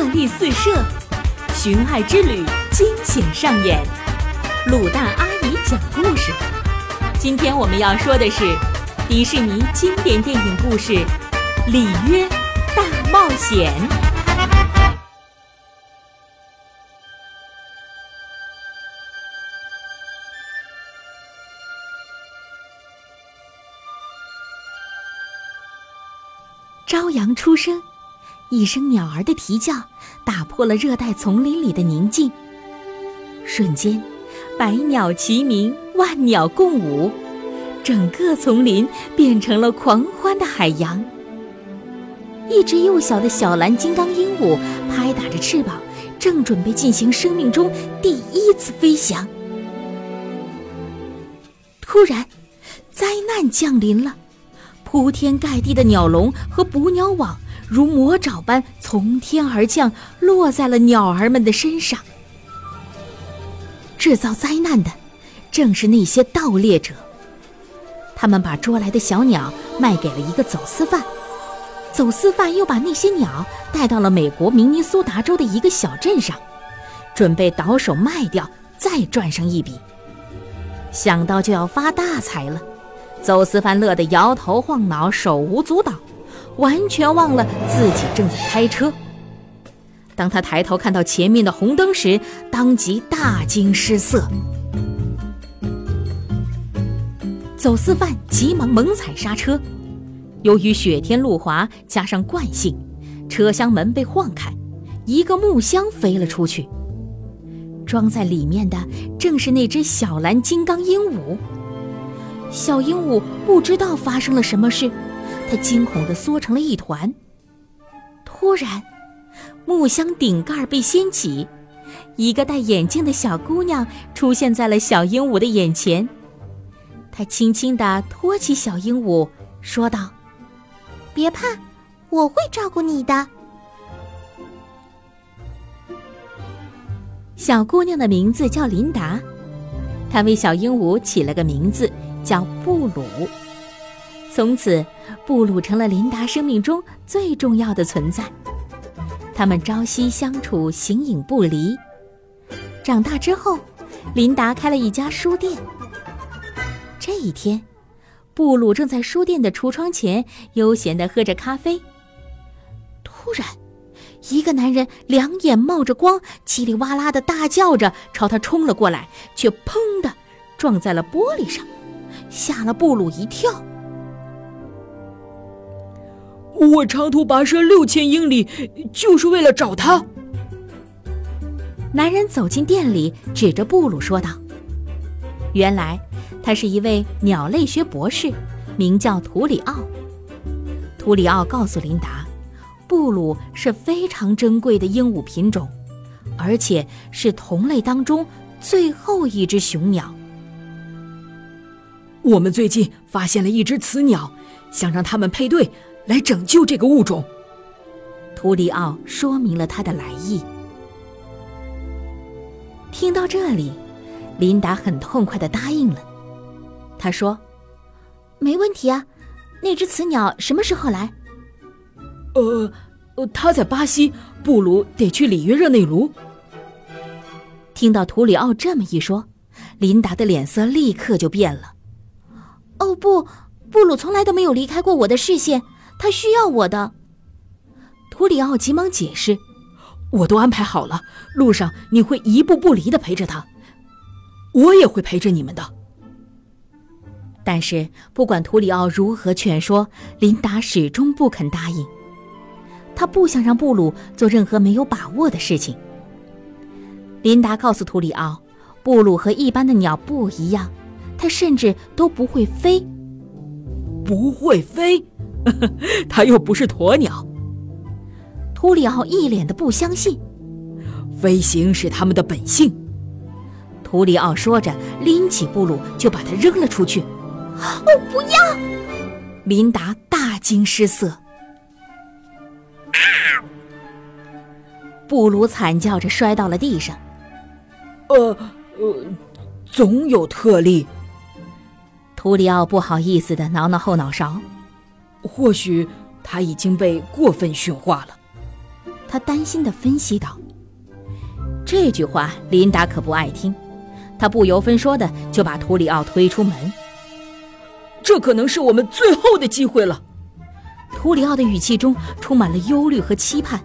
热力四射，寻爱之旅惊险上演。卤蛋阿姨讲故事。今天我们要说的是迪士尼经典电影故事《里约大冒险》。朝阳初升，一声鸟儿的啼叫打破了热带丛林里的宁静。瞬间，百鸟齐鸣，万鸟共舞，整个丛林变成了狂欢的海洋。一只幼小的小蓝金刚鹦鹉拍打着翅膀，正准备进行生命中第一次飞翔。突然，灾难降临了。铺天盖地的鸟笼和捕鸟网如魔爪般从天而降，落在了鸟儿们的身上。制造灾难的正是那些盗猎者。他们把捉来的小鸟卖给了一个走私犯，走私犯又把那些鸟带到了美国明尼苏达州的一个小镇上，准备倒手卖掉，再赚上一笔。想到就要发大财了。走私犯乐得摇头晃脑，手舞足蹈，完全忘了自己正在开车。当他抬头看到前面的红灯时，当即大惊失色。走私犯急忙猛踩刹车，由于雪天路滑，加上惯性，车厢门被晃开，一个木箱飞了出去。装在里面的正是那只小蓝金刚鹦鹉。小鹦鹉不知道发生了什么事，它惊恐地缩成了一团。突然，木箱顶盖被掀起，一个戴眼镜的小姑娘出现在了小鹦鹉的眼前。她轻轻地托起小鹦鹉，说道：“别怕，我会照顾你的。”小姑娘的名字叫琳达，她为小鹦鹉起了个名字。叫布鲁。从此，布鲁成了琳达生命中最重要的存在。他们朝夕相处，形影不离。长大之后，琳达开了一家书店。这一天，布鲁正在书店的橱窗前悠闲地喝着咖啡。突然，一个男人两眼冒着光，叽里哇啦的大叫着朝他冲了过来，却砰的撞在了玻璃上。吓了布鲁一跳。我长途跋涉六千英里，就是为了找他。男人走进店里，指着布鲁说道：“原来他是一位鸟类学博士，名叫图里奥。”图里奥告诉琳达，布鲁是非常珍贵的鹦鹉品种，而且是同类当中最后一只雄鸟。我们最近发现了一只雌鸟，想让它们配对来拯救这个物种。图里奥说明了他的来意。听到这里，琳达很痛快的答应了。他说：“没问题啊，那只雌鸟什么时候来？”“呃，呃，它在巴西，布鲁得去里约热内卢。”听到图里奥这么一说，琳达的脸色立刻就变了。哦不，布鲁从来都没有离开过我的视线，他需要我的。图里奥急忙解释：“我都安排好了，路上你会一步不离的陪着他，我也会陪着你们的。”但是不管图里奥如何劝说，琳达始终不肯答应。他不想让布鲁做任何没有把握的事情。琳达告诉图里奥，布鲁和一般的鸟不一样。它甚至都不会飞。不会飞，它又不是鸵鸟。图里奥一脸的不相信，飞行是他们的本性。图里奥说着，拎起布鲁就把它扔了出去。哦，不要！琳达大惊失色。布鲁惨叫着摔到了地上。呃呃，总有特例。图里奥不好意思的挠挠后脑勺，或许他已经被过分驯化了。他担心的分析道。这句话琳达可不爱听，她不由分说的就把图里奥推出门。这可能是我们最后的机会了。图里奥的语气中充满了忧虑和期盼。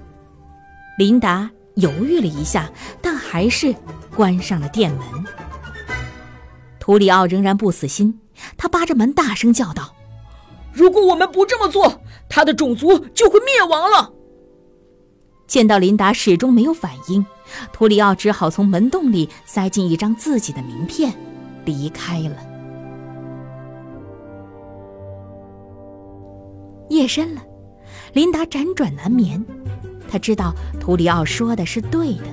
琳达犹豫了一下，但还是关上了店门。图里奥仍然不死心，他扒着门大声叫道：“如果我们不这么做，他的种族就会灭亡了。”见到琳达始终没有反应，图里奥只好从门洞里塞进一张自己的名片，离开了。夜深了，琳达辗转难眠。他知道图里奥说的是对的，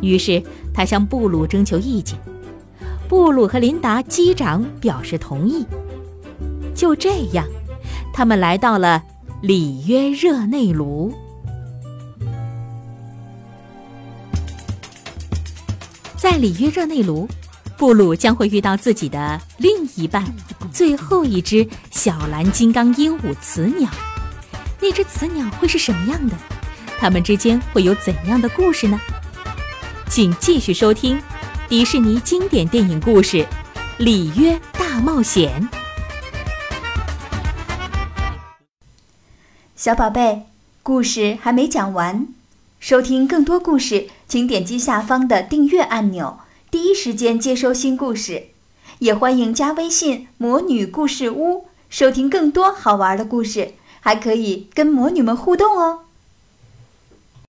于是他向布鲁征求意见。布鲁和琳达击掌表示同意。就这样，他们来到了里约热内卢。在里约热内卢，布鲁将会遇到自己的另一半——最后一只小蓝金刚鹦鹉雌鸟。那只雌鸟会是什么样的？他们之间会有怎样的故事呢？请继续收听迪士尼经典电影故事《里约大冒险》。小宝贝，故事还没讲完，收听更多故事，请点击下方的订阅按钮，第一时间接收新故事。也欢迎加微信“魔女故事屋”，收听更多好玩的故事，还可以跟魔女们互动哦。